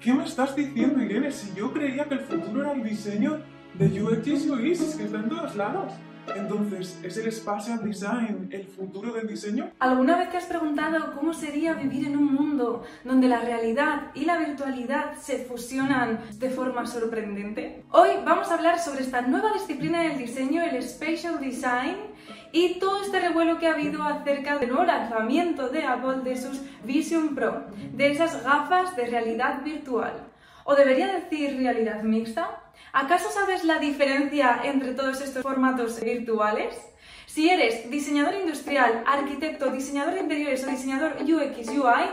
¿Qué me estás diciendo, Irene? Si yo creía que el futuro era el diseño de UX y UX, que está en todos lados. Entonces, ¿es el Spatial Design el futuro del diseño? ¿Alguna vez te has preguntado cómo sería vivir en un mundo donde la realidad y la virtualidad se fusionan de forma sorprendente? Hoy vamos a hablar sobre esta nueva disciplina del diseño, el Spatial Design, y todo este revuelo que ha habido acerca del nuevo lanzamiento de Apple de sus Vision Pro, de esas gafas de realidad virtual. ¿O debería decir realidad mixta? ¿Acaso sabes la diferencia entre todos estos formatos virtuales? Si eres diseñador industrial, arquitecto, diseñador de interiores o diseñador UX UI,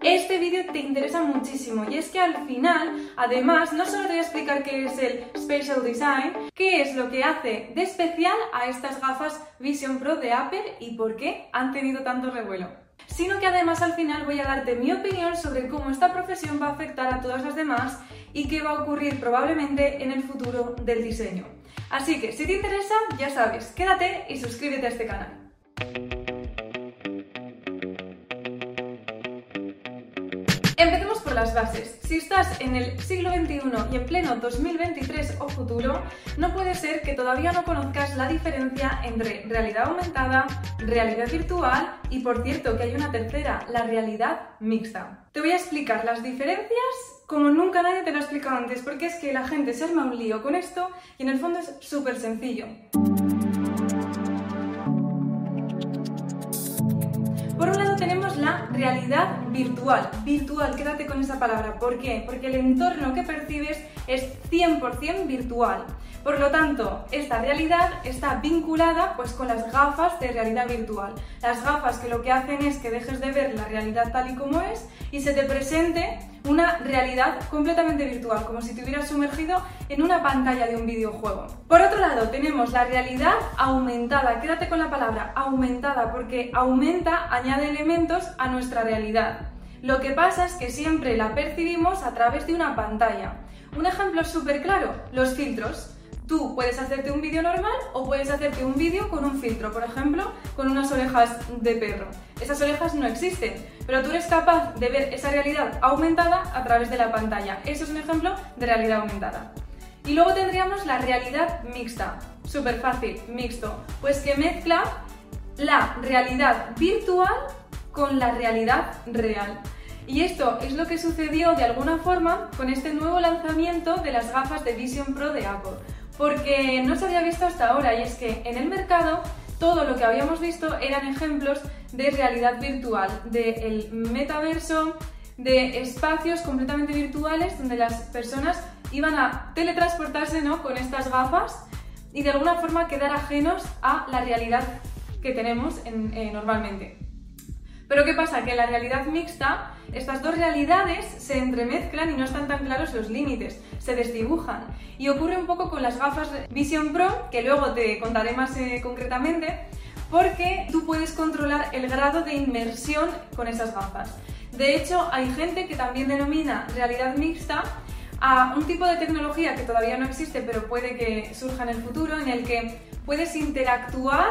este vídeo te interesa muchísimo y es que al final, además, no solo te voy a explicar qué es el Spatial Design, qué es lo que hace de especial a estas gafas Vision Pro de Apple y por qué han tenido tanto revuelo sino que además al final voy a darte mi opinión sobre cómo esta profesión va a afectar a todas las demás y qué va a ocurrir probablemente en el futuro del diseño. Así que si te interesa, ya sabes, quédate y suscríbete a este canal. Empecemos por las bases. Si estás en el siglo XXI y en pleno 2023 o futuro, no puede ser que todavía no conozcas la diferencia entre realidad aumentada, realidad virtual y, por cierto, que hay una tercera, la realidad mixta. Te voy a explicar las diferencias como nunca nadie te lo ha explicado antes, porque es que la gente se arma un lío con esto y en el fondo es súper sencillo. Tenemos la realidad virtual. Virtual, quédate con esa palabra. ¿Por qué? Porque el entorno que percibes es 100% virtual. Por lo tanto, esta realidad está vinculada pues, con las gafas de realidad virtual. Las gafas que lo que hacen es que dejes de ver la realidad tal y como es y se te presente una realidad completamente virtual, como si te hubieras sumergido en una pantalla de un videojuego. Por otro lado, tenemos la realidad aumentada. Quédate con la palabra aumentada, porque aumenta, añade elementos a nuestra realidad. Lo que pasa es que siempre la percibimos a través de una pantalla. Un ejemplo súper claro, los filtros. Tú puedes hacerte un vídeo normal o puedes hacerte un vídeo con un filtro, por ejemplo, con unas orejas de perro. Esas orejas no existen, pero tú eres capaz de ver esa realidad aumentada a través de la pantalla. Eso es un ejemplo de realidad aumentada. Y luego tendríamos la realidad mixta. Súper fácil, mixto. Pues que mezcla la realidad virtual con la realidad real. Y esto es lo que sucedió de alguna forma con este nuevo lanzamiento de las gafas de Vision Pro de Apple porque no se había visto hasta ahora y es que en el mercado todo lo que habíamos visto eran ejemplos de realidad virtual, del metaverso, de espacios completamente virtuales donde las personas iban a teletransportarse ¿no? con estas gafas y de alguna forma quedar ajenos a la realidad que tenemos eh, normalmente. Pero ¿qué pasa? Que en la realidad mixta estas dos realidades se entremezclan y no están tan claros los límites, se desdibujan. Y ocurre un poco con las gafas Vision Pro, que luego te contaré más eh, concretamente, porque tú puedes controlar el grado de inmersión con esas gafas. De hecho, hay gente que también denomina realidad mixta a un tipo de tecnología que todavía no existe, pero puede que surja en el futuro, en el que puedes interactuar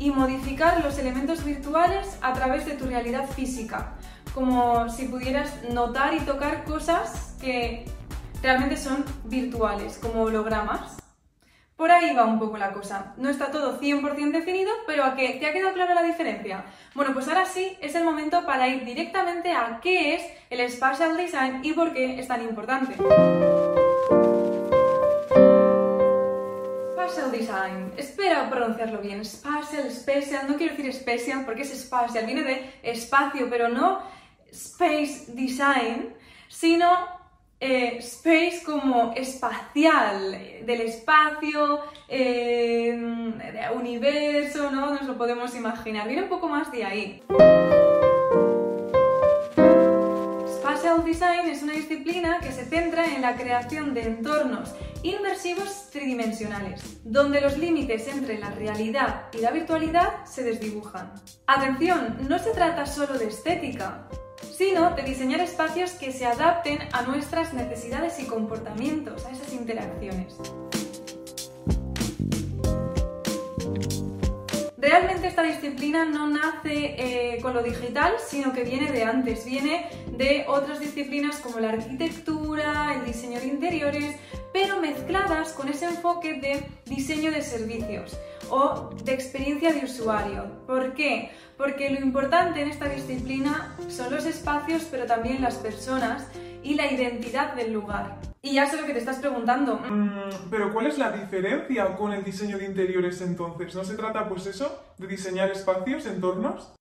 y modificar los elementos virtuales a través de tu realidad física, como si pudieras notar y tocar cosas que realmente son virtuales, como hologramas. Por ahí va un poco la cosa. No está todo 100% definido, pero ¿a qué? ¿Te ha quedado clara la diferencia? Bueno, pues ahora sí es el momento para ir directamente a qué es el Spatial Design y por qué es tan importante. Design. Espero pronunciarlo bien. Spatial, Spatial. No quiero decir Spatial porque es Spatial. Viene de espacio, pero no Space Design, sino eh, space como espacial, del espacio, eh, universo, ¿no? Nos lo podemos imaginar. Viene un poco más de ahí. Spatial Design es una disciplina que se centra en la creación de entornos inmersivos tridimensionales, donde los límites entre la realidad y la virtualidad se desdibujan. Atención, no se trata solo de estética, sino de diseñar espacios que se adapten a nuestras necesidades y comportamientos, a esas interacciones. Realmente esta disciplina no nace eh, con lo digital, sino que viene de antes, viene de otras disciplinas como la arquitectura, el diseño de interiores, pero mezcladas con ese enfoque de diseño de servicios o de experiencia de usuario. ¿Por qué? Porque lo importante en esta disciplina son los espacios, pero también las personas y la identidad del lugar. Y ya sé lo que te estás preguntando. Mm, pero ¿cuál es la diferencia con el diseño de interiores entonces? ¿No se trata pues eso, de diseñar espacios, entornos?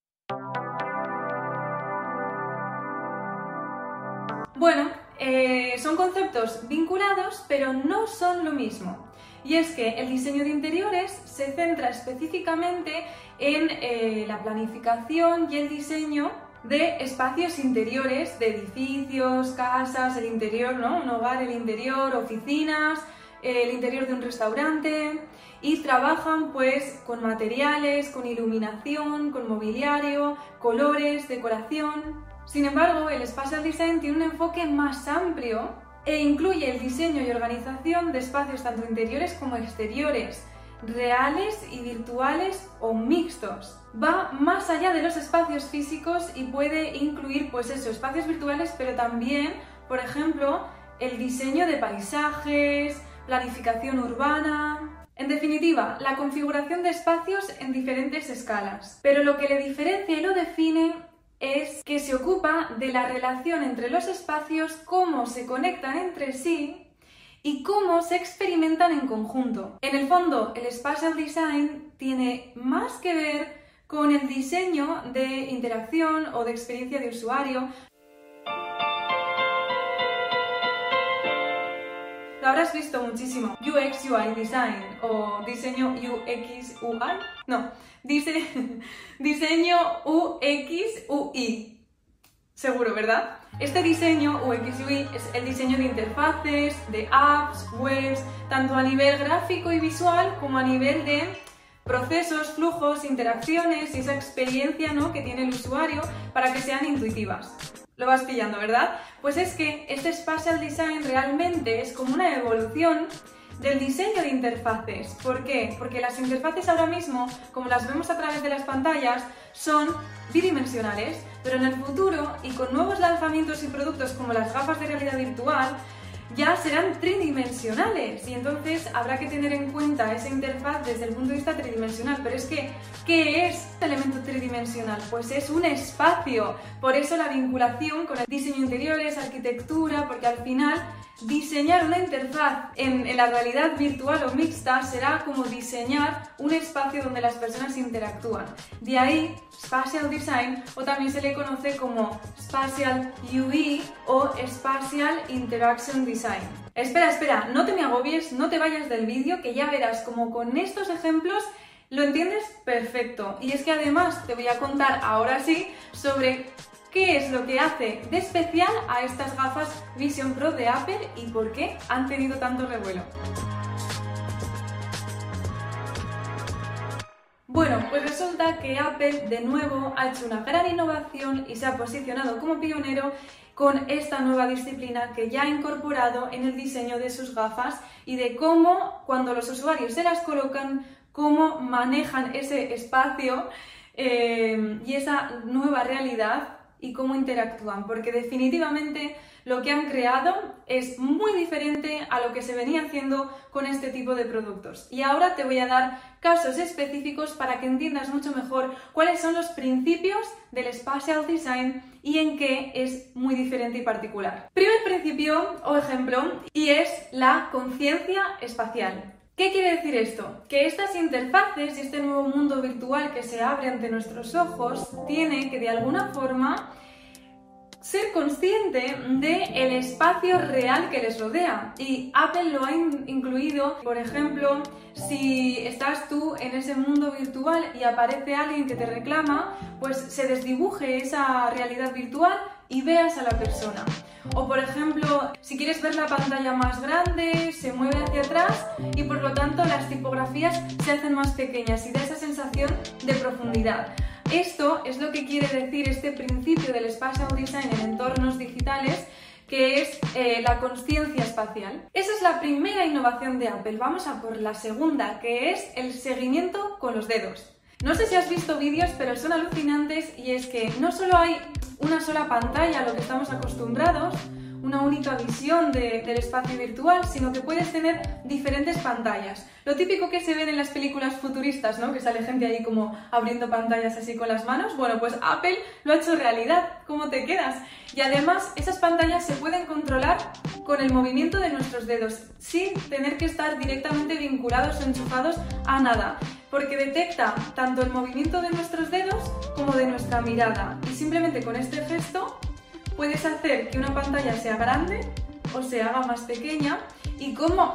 Bueno, eh, son conceptos vinculados, pero no son lo mismo. Y es que el diseño de interiores se centra específicamente en eh, la planificación y el diseño de espacios interiores, de edificios, casas, el interior, ¿no? Un hogar, el interior, oficinas, el interior de un restaurante y trabajan pues con materiales, con iluminación, con mobiliario, colores, decoración. Sin embargo, el Spatial Design tiene un enfoque más amplio e incluye el diseño y organización de espacios tanto interiores como exteriores, reales y virtuales o mixtos. Va más allá de los espacios físicos y puede incluir pues eso, espacios virtuales, pero también, por ejemplo, el diseño de paisajes, planificación urbana, en definitiva, la configuración de espacios en diferentes escalas. Pero lo que le diferencia y lo define es que se ocupa de la relación entre los espacios, cómo se conectan entre sí y cómo se experimentan en conjunto. En el fondo, el spatial design tiene más que ver con el diseño de interacción o de experiencia de usuario. Habrás visto muchísimo. UX UI design o diseño UX UI. No, dice diseño UX UI. Seguro, ¿verdad? Este diseño UX UI es el diseño de interfaces, de apps, webs, tanto a nivel gráfico y visual como a nivel de procesos, flujos, interacciones y esa experiencia ¿no? que tiene el usuario para que sean intuitivas. Lo vas pillando, ¿verdad? Pues es que este Spatial Design realmente es como una evolución del diseño de interfaces. ¿Por qué? Porque las interfaces ahora mismo, como las vemos a través de las pantallas, son bidimensionales, pero en el futuro y con nuevos lanzamientos y productos como las gafas de realidad virtual, ya serán tridimensionales y entonces habrá que tener en cuenta esa interfaz desde el punto de vista tridimensional. Pero es que, ¿qué es el elemento tridimensional? Pues es un espacio. Por eso la vinculación con el diseño de interiores, arquitectura, porque al final diseñar una interfaz en, la realidad virtual o mixta será como diseñar un espacio donde las personas interactúan. De ahí, Spatial Design, o también se le conoce como Spatial UI o Spatial Interaction Design. Espera, espera, no te me agobies, no te vayas del vídeo, que ya verás como con estos ejemplos lo entiendes perfecto. Y es que además te voy a contar ahora sí sobre qué es lo que hace de especial a estas gafas Vision Pro de Apple y por qué han tenido tanto revuelo. Bueno, pues resulta que Apple de nuevo ha hecho una gran innovación y se ha posicionado como pionero con esta nueva disciplina que ya ha incorporado en el diseño de sus gafas y de cómo cuando los usuarios se las colocan, cómo manejan ese espacio eh, y esa nueva realidad y cómo interactúan, porque definitivamente lo que han creado es muy diferente a lo que se venía haciendo con este tipo de productos. Y ahora te voy a dar casos específicos para que entiendas mucho mejor cuáles son los principios del spatial design y en qué es muy diferente y particular. Primer principio o ejemplo y es la conciencia espacial. ¿Qué quiere decir esto? Que estas interfaces y este nuevo mundo virtual que se abre ante nuestros ojos tiene que de alguna forma ser consciente del espacio real que les rodea. Y Apple lo ha incluido, por ejemplo, si estás tú en ese mundo virtual y aparece alguien que te reclama, pues se desdibuje esa realidad virtual y veas a la persona. O por ejemplo, si quieres ver la pantalla más grande, se mueve hacia atrás y por lo tanto las tipografías se hacen más pequeñas y da esa sensación de profundidad. Esto es lo que quiere decir este principio del spatial design en entornos digitales que es eh, la conciencia espacial. Esa es la primera innovación de Apple. Vamos a por la segunda, que es el seguimiento con los dedos. No sé si has visto vídeos, pero son alucinantes y es que no solo hay una sola pantalla a lo que estamos acostumbrados, una única visión del espacio virtual, sino que puedes tener diferentes pantallas. Lo típico que se ven en las películas futuristas, ¿no? Que sale gente ahí como abriendo pantallas así con las manos. Bueno, pues Apple lo ha hecho realidad. ¿Cómo te quedas? Y además, esas pantallas se pueden controlar con el movimiento de nuestros dedos, sin tener que estar directamente vinculados o enchufados a nada porque detecta tanto el movimiento de nuestros dedos como de nuestra mirada y simplemente con este gesto puedes hacer que una pantalla sea grande o se haga más pequeña y cómo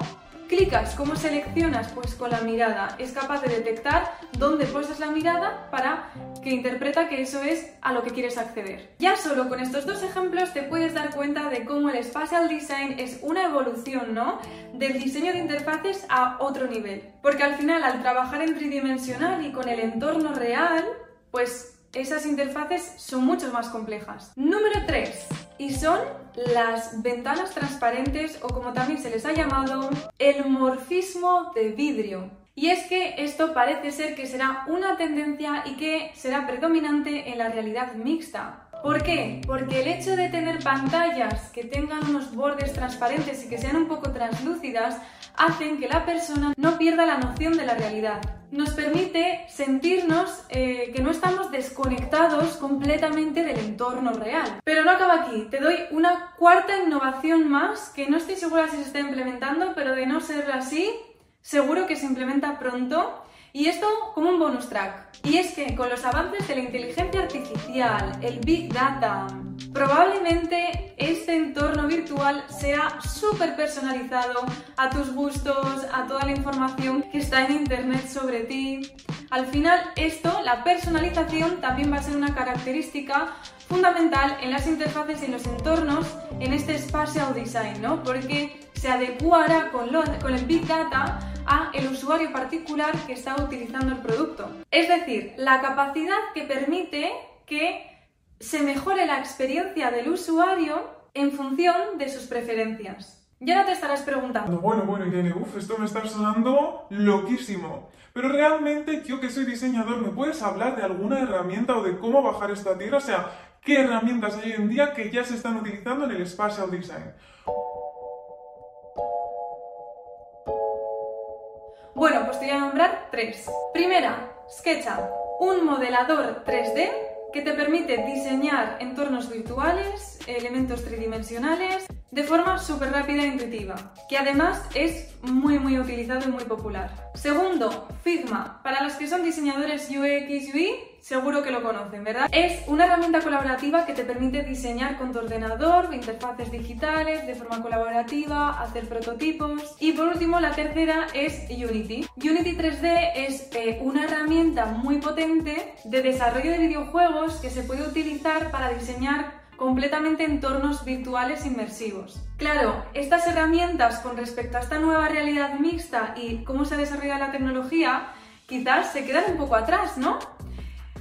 clicas, cómo seleccionas, pues con la mirada es capaz de detectar dónde puestas la mirada para que interpreta que eso es a lo que quieres acceder. Ya solo con estos dos ejemplos te puedes dar cuenta de cómo el Spatial Design es una evolución, ¿no? Del diseño de interfaces a otro nivel. Porque al final, al trabajar en tridimensional y con el entorno real, pues esas interfaces son mucho más complejas. Número 3. Y son las ventanas transparentes o como también se les ha llamado, el morfismo de vidrio. Y es que esto parece ser que será una tendencia y que será predominante en la realidad mixta. ¿Por qué? Porque el hecho de tener pantallas que tengan unos bordes transparentes y que sean un poco translúcidas hacen que la persona no pierda la noción de la realidad. Nos permite sentirnos eh, que no estamos desconectados completamente del entorno real. Pero no acaba aquí, te doy una cuarta innovación más que no estoy segura si se está implementando, pero de no ser así, seguro que se implementa pronto y esto como un bonus track. Y es que con los avances de la inteligencia artificial, el Big Data, probablemente este entorno virtual sea súper personalizado a tus gustos, a toda la información que está en Internet sobre ti. Al final esto, la personalización, también va a ser una característica fundamental en las interfaces y en los entornos en este spatial design, ¿no? Porque se adecuará con, con el Big Data a el usuario particular que está utilizando el producto. Es decir, la capacidad que permite que se mejore la experiencia del usuario en función de sus preferencias. Ya no te estarás preguntando. Bueno, bueno, Irene, uff, esto me está sonando loquísimo. Pero realmente, yo que soy diseñador, ¿me puedes hablar de alguna herramienta o de cómo bajar esta tierra? O sea, ¿qué herramientas hay hoy en día que ya se están utilizando en el Spatial Design? Bueno, pues te voy a nombrar tres. Primera, SketchUp, un modelador 3D que te permite diseñar entornos virtuales, elementos tridimensionales, de forma súper rápida e intuitiva, que además es muy muy utilizado y muy popular. Segundo, Figma. Para los que son diseñadores UX UI, seguro que lo conocen, ¿verdad? Es una herramienta colaborativa que te permite diseñar con tu ordenador, interfaces digitales, de forma colaborativa, hacer prototipos. Y por último, la tercera es Unity. Unity 3D es eh, una herramienta muy potente de desarrollo de videojuegos que se puede utilizar para diseñar completamente entornos virtuales inmersivos. Claro, estas herramientas con respecto a esta nueva realidad mixta y cómo se desarrolla la tecnología, quizás se quedan un poco atrás, ¿no?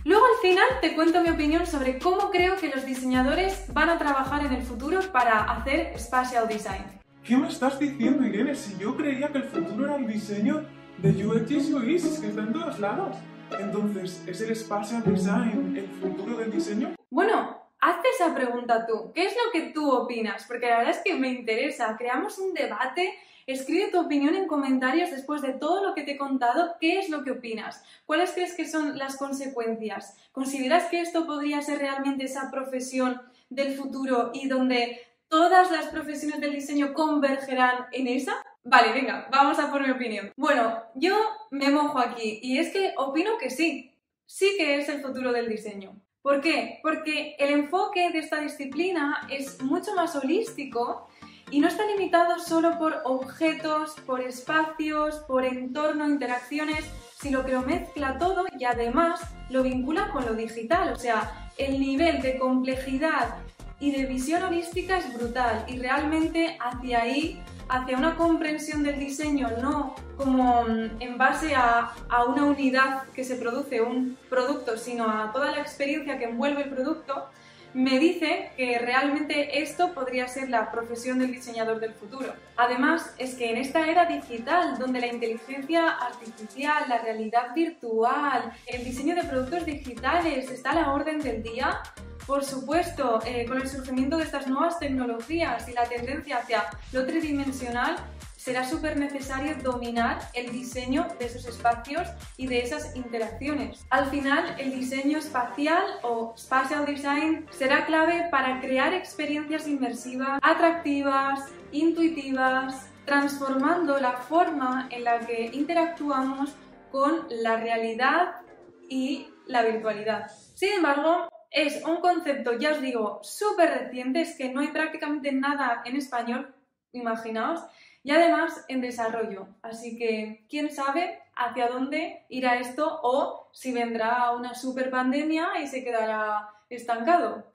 Luego al final te cuento mi opinión sobre cómo creo que los diseñadores van a trabajar en el futuro para hacer spatial design. ¿Qué me estás diciendo, Irene? Si yo creía que el futuro era el diseño de UX y UI, que está en todos lados. Entonces, ¿es el spatial design el futuro del diseño? Bueno, hazte esa pregunta tú. ¿Qué es lo que tú opinas? Porque la verdad es que me interesa. Creamos un debate. Escribe tu opinión en comentarios después de todo lo que te he contado. ¿Qué es lo que opinas? ¿Cuáles crees que son las consecuencias? ¿Consideras que esto podría ser realmente esa profesión del futuro y donde todas las profesiones del diseño convergerán en esa? Vale, venga, vamos a por mi opinión. Bueno, yo me mojo aquí y es que opino que sí. Sí que es el futuro del diseño. ¿Por qué? Porque el enfoque de esta disciplina es mucho más holístico y no está limitado solo por objetos, por espacios, por entorno, interacciones, sino que lo mezcla todo y además lo vincula con lo digital. O sea, el nivel de complejidad y de visión holística es brutal y realmente hacia ahí hacia una comprensión del diseño, no como mm, en base a, una unidad que se produce, un producto, sino a toda la experiencia que envuelve el producto, me dice que realmente esto podría ser la profesión del diseñador del futuro. Además, es que en esta era digital, donde la inteligencia artificial, la realidad virtual, el diseño de productos digitales está a la orden del día, por supuesto, eh, con el surgimiento de estas nuevas tecnologías y la tendencia hacia lo tridimensional, será súper necesario dominar el diseño de esos espacios y de esas interacciones. Al final, el diseño espacial o spatial design será clave para crear experiencias inmersivas, atractivas, intuitivas, transformando la forma en la que interactuamos con la realidad y la virtualidad. Sin embargo, es un concepto, ya os digo, súper reciente, es que no hay prácticamente nada en español, imaginaos, y además en desarrollo. Así que, ¿quién sabe hacia dónde irá esto o si vendrá una super pandemia y se quedará estancado?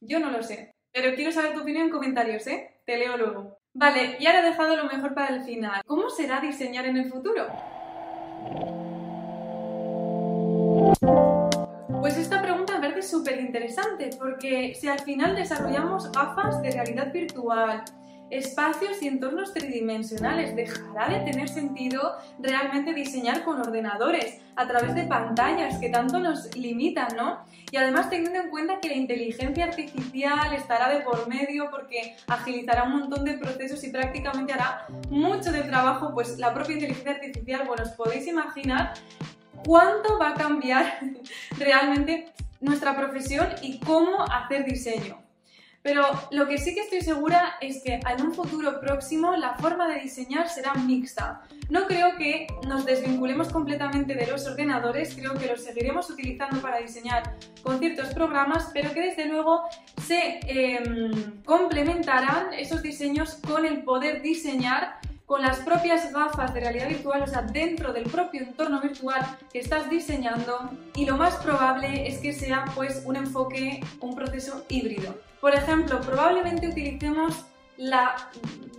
Yo no lo sé, pero quiero saber tu opinión en comentarios, ¿eh? Te leo luego. Vale, y ahora he dejado lo mejor para el final. ¿Cómo será diseñar en el futuro? Pues esta pregunta me parece súper interesante porque si al final desarrollamos gafas de realidad virtual, espacios y entornos tridimensionales. Dejará de tener sentido realmente diseñar con ordenadores, a través de pantallas que tanto nos limitan, ¿no? Y además teniendo en cuenta que la inteligencia artificial estará de por medio porque agilizará un montón de procesos y prácticamente hará mucho del trabajo, pues la propia inteligencia artificial, bueno, os podéis imaginar cuánto va a cambiar realmente nuestra profesión y cómo hacer diseño. Pero lo que sí que estoy segura es que en un futuro próximo la forma de diseñar será mixta. No creo que nos desvinculemos completamente de los ordenadores, creo que los seguiremos utilizando para diseñar con ciertos programas, pero que desde luego se em, complementarán esos diseños con el poder diseñar con las propias gafas de realidad virtual, o sea, dentro del propio entorno virtual que estás diseñando y lo más probable es que sea pues un enfoque, un proceso híbrido. Por ejemplo, probablemente utilicemos la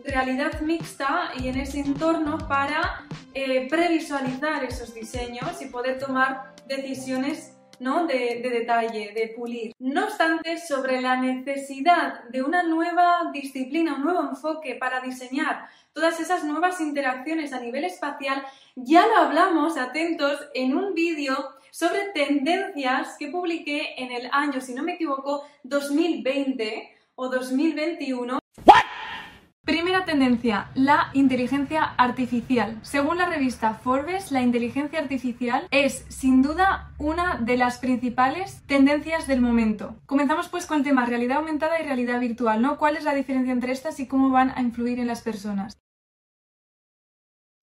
realidad mixta y en ese entorno para eh, previsualizar esos diseños y poder tomar decisiones ¿no? de, de, detalle, de pulir. No obstante, sobre la necesidad de una nueva disciplina, un nuevo enfoque para diseñar todas esas nuevas interacciones a nivel espacial, ya lo hablamos, atentos, en un vídeo sobre tendencias que publiqué en el año, si no me equivoco, 2020 o 2021. Primera tendencia, la inteligencia artificial. Según la revista Forbes, la inteligencia artificial es sin duda una de las principales tendencias del momento. Comenzamos pues con el tema realidad aumentada y realidad virtual, ¿no? ¿Cuál es la diferencia entre estas y cómo van a influir en las personas?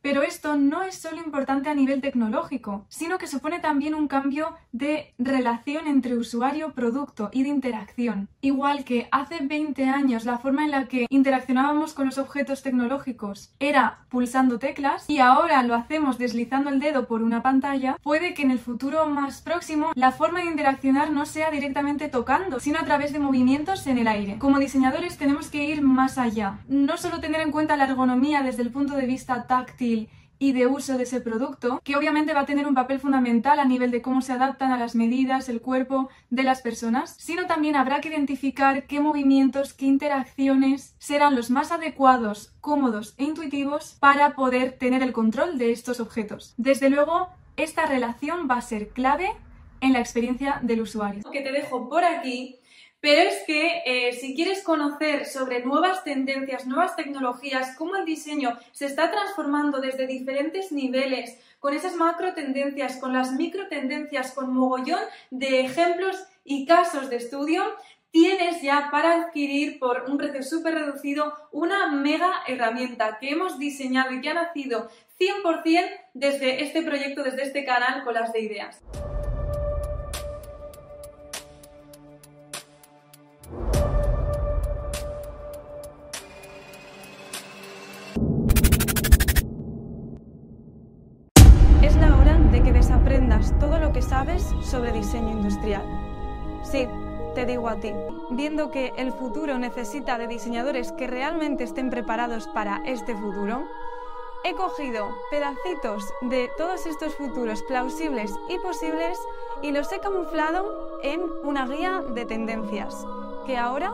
Pero esto no es solo importante a nivel tecnológico, sino que supone también un cambio de relación entre usuario-producto y de interacción. Igual que hace 20 años la forma en la que interaccionábamos con los objetos tecnológicos era pulsando teclas y ahora lo hacemos deslizando el dedo por una pantalla, puede que en el futuro más próximo la forma de interaccionar no sea directamente tocando, sino a través de movimientos en el aire. Como diseñadores tenemos que ir más allá. No solo tener en cuenta la ergonomía desde el punto de vista táctil, y de uso de ese producto, que obviamente va a tener un papel fundamental a nivel de cómo se adaptan a las medidas, el cuerpo de las personas, sino también habrá que identificar qué movimientos, qué interacciones serán los más adecuados, cómodos e intuitivos para poder tener el control de estos objetos. Desde luego, esta relación va a ser clave en la experiencia del usuario. Que te dejo por aquí pero es que eh, si quieres conocer sobre nuevas tendencias, nuevas tecnologías, cómo el diseño se está transformando desde diferentes niveles, con esas macro tendencias, con las micro tendencias, con mogollón de ejemplos y casos de estudio, tienes ya para adquirir por un precio súper reducido una mega herramienta que hemos diseñado y que ha nacido 100% desde este proyecto, desde este canal con las de ideas. Sobre diseño industrial. Sí, te digo a ti, viendo que el futuro necesita de diseñadores que realmente estén preparados para este futuro, he cogido pedacitos de todos estos futuros plausibles y posibles y los he camuflado en una guía de tendencias que ahora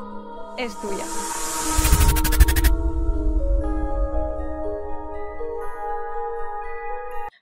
es tuya.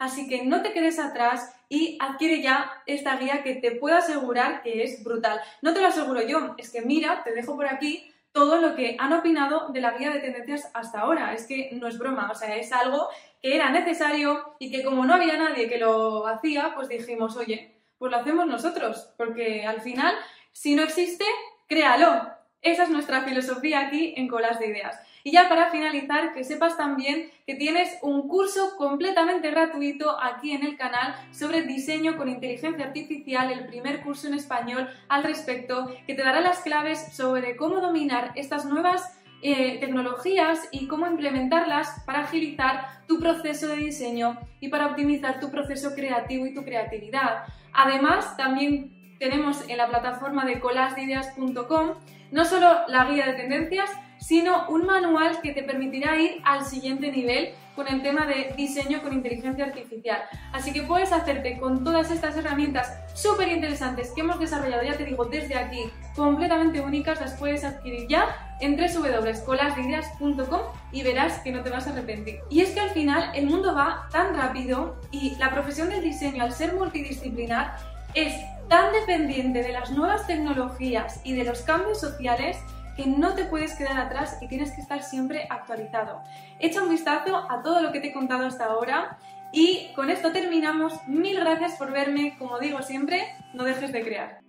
Así que no te quedes atrás y adquiere ya esta guía que te puedo asegurar que es brutal. No te lo aseguro yo, es que mira, te dejo por aquí todo lo que han opinado de la guía de tendencias hasta ahora. Es que no es broma, o sea, es algo que era necesario y que como no había nadie que lo hacía, pues dijimos, oye, pues lo hacemos nosotros, porque al final, si no existe, créalo. Esa es nuestra filosofía aquí en Colas de Ideas. Y ya para finalizar, que sepas también que tienes un curso completamente gratuito aquí en el canal sobre diseño con inteligencia artificial, el primer curso en español al respecto, que te dará las claves sobre cómo dominar estas nuevas eh, tecnologías y cómo implementarlas para agilizar tu proceso de diseño y para optimizar tu proceso creativo y tu creatividad. Además, también tenemos en la plataforma de colasdeideas.com no solo la guía de tendencias, sino un manual que te permitirá ir al siguiente nivel con el tema de diseño con inteligencia artificial. Así que puedes hacerte con todas estas herramientas súper interesantes que hemos desarrollado, ya te digo, desde aquí, completamente únicas, las puedes adquirir ya en www.colasdeideas.com y verás que no te vas a arrepentir. Y es que al final el mundo va tan rápido y la profesión del diseño, al ser multidisciplinar, es tan dependiente de las nuevas tecnologías y de los cambios sociales que no te puedes quedar atrás y tienes que estar siempre actualizado. Echa un vistazo a todo lo que te he contado hasta ahora y con esto terminamos. Mil gracias por verme. Como digo siempre, no dejes de crear.